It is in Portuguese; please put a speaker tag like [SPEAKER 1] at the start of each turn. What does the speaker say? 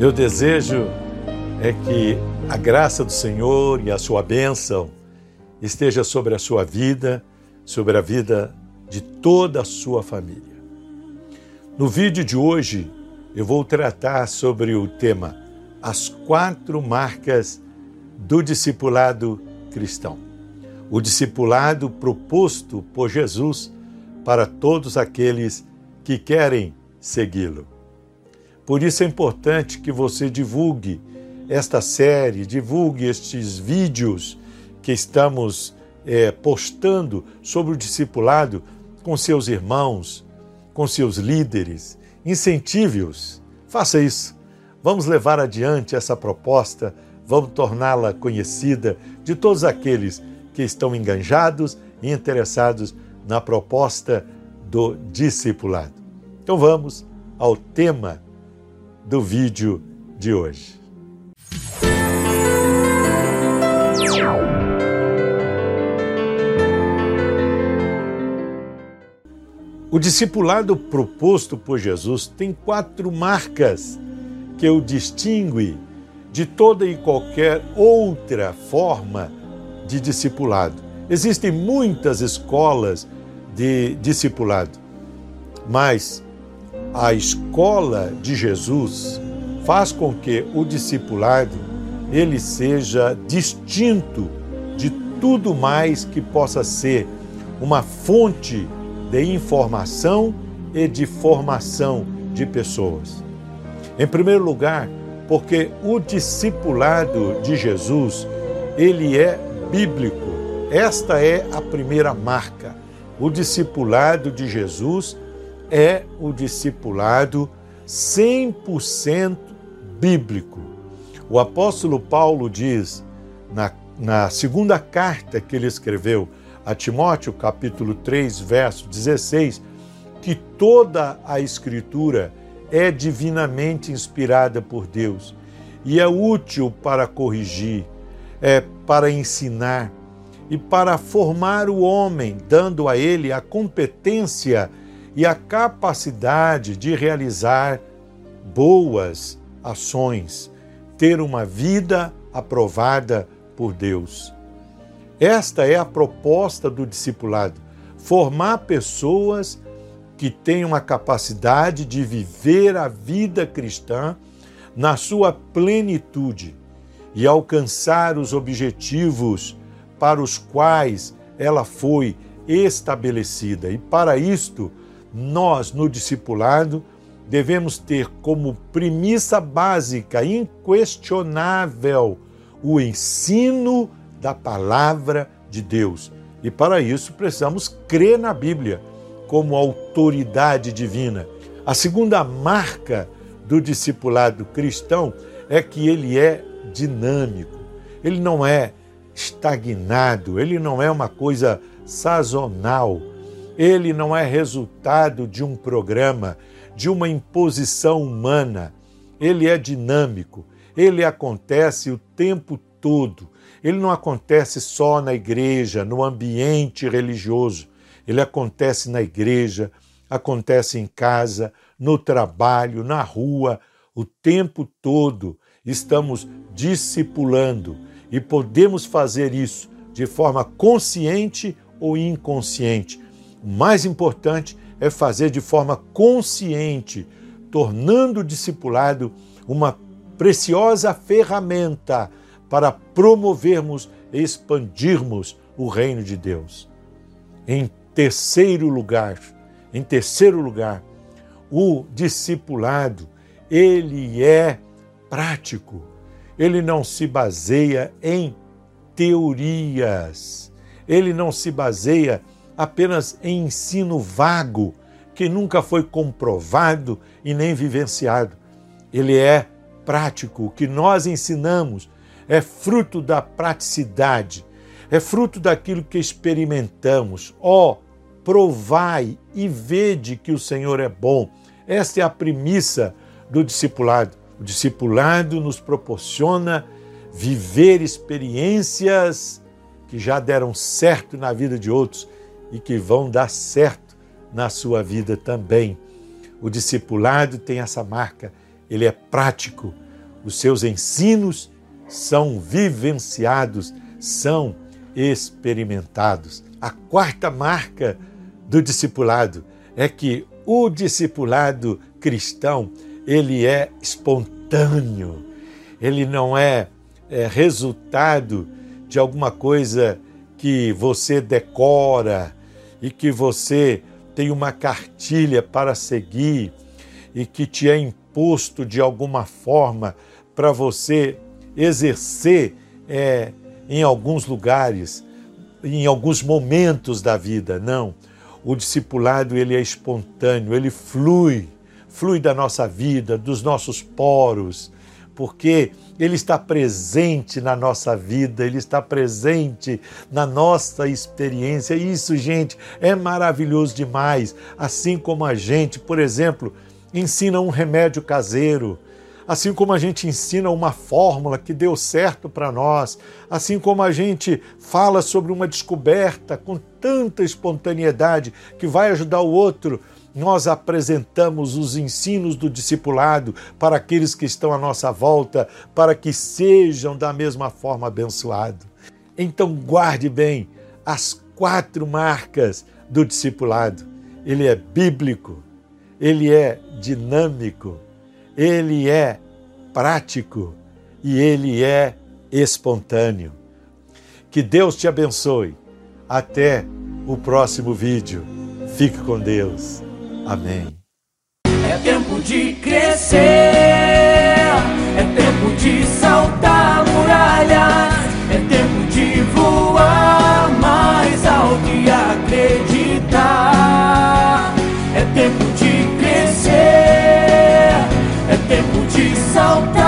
[SPEAKER 1] Meu desejo é que a graça do Senhor e a sua bênção esteja sobre a sua vida, sobre a vida de toda a sua família. No vídeo de hoje, eu vou tratar sobre o tema As quatro marcas do discipulado cristão. O discipulado proposto por Jesus para todos aqueles que querem segui-lo. Por isso é importante que você divulgue esta série, divulgue estes vídeos que estamos é, postando sobre o discipulado com seus irmãos, com seus líderes. Incentive-os. Faça isso. Vamos levar adiante essa proposta, vamos torná-la conhecida de todos aqueles que estão enganjados e interessados na proposta do discipulado. Então vamos ao tema do vídeo de hoje. O discipulado proposto por Jesus tem quatro marcas que o distingue de toda e qualquer outra forma de discipulado. Existem muitas escolas de discipulado, mas a escola de Jesus faz com que o discipulado ele seja distinto de tudo mais que possa ser uma fonte de informação e de formação de pessoas. Em primeiro lugar, porque o discipulado de Jesus, ele é bíblico. Esta é a primeira marca. O discipulado de Jesus é o discipulado 100% bíblico. O apóstolo Paulo diz na, na segunda carta que ele escreveu a Timóteo, capítulo 3, verso 16, que toda a Escritura é divinamente inspirada por Deus e é útil para corrigir, é para ensinar e para formar o homem, dando a ele a competência e a capacidade de realizar boas ações, ter uma vida aprovada por Deus. Esta é a proposta do discipulado: formar pessoas que tenham a capacidade de viver a vida cristã na sua plenitude e alcançar os objetivos para os quais ela foi estabelecida. E para isto, nós, no discipulado, devemos ter como premissa básica, inquestionável, o ensino da palavra de Deus. E para isso precisamos crer na Bíblia como autoridade divina. A segunda marca do discipulado cristão é que ele é dinâmico. Ele não é estagnado, ele não é uma coisa sazonal ele não é resultado de um programa, de uma imposição humana. Ele é dinâmico, ele acontece o tempo todo. Ele não acontece só na igreja, no ambiente religioso. Ele acontece na igreja, acontece em casa, no trabalho, na rua, o tempo todo. Estamos discipulando e podemos fazer isso de forma consciente ou inconsciente o mais importante é fazer de forma consciente, tornando o discipulado uma preciosa ferramenta para promovermos e expandirmos o reino de Deus. Em terceiro lugar, em terceiro lugar, o discipulado, ele é prático. Ele não se baseia em teorias. Ele não se baseia apenas em ensino vago, que nunca foi comprovado e nem vivenciado. Ele é prático, o que nós ensinamos é fruto da praticidade, é fruto daquilo que experimentamos. Ó, oh, provai e vede que o Senhor é bom. Esta é a premissa do discipulado. O discipulado nos proporciona viver experiências que já deram certo na vida de outros e que vão dar certo na sua vida também. O discipulado tem essa marca, ele é prático, Os seus ensinos são vivenciados, são experimentados. A quarta marca do discipulado é que o discipulado cristão, ele é espontâneo. Ele não é, é resultado de alguma coisa que você decora e que você tem uma cartilha para seguir e que te é imposto de alguma forma para você exercer é, em alguns lugares, em alguns momentos da vida. Não. O discipulado ele é espontâneo, ele flui, flui da nossa vida, dos nossos poros, porque ele está presente na nossa vida, ele está presente na nossa experiência. Isso, gente, é maravilhoso demais. Assim como a gente, por exemplo, ensina um remédio caseiro, assim como a gente ensina uma fórmula que deu certo para nós, assim como a gente fala sobre uma descoberta com tanta espontaneidade que vai ajudar o outro, nós apresentamos os ensinos do discipulado para aqueles que estão à nossa volta, para que sejam da mesma forma abençoados. Então, guarde bem as quatro marcas do discipulado. Ele é bíblico, ele é dinâmico, ele é prático e ele é espontâneo. Que Deus te abençoe. Até o próximo vídeo. Fique com Deus. Amém.
[SPEAKER 2] É tempo de crescer, é tempo de saltar muralhas, é tempo de voar mais alto e acreditar. É tempo de crescer, é tempo de saltar.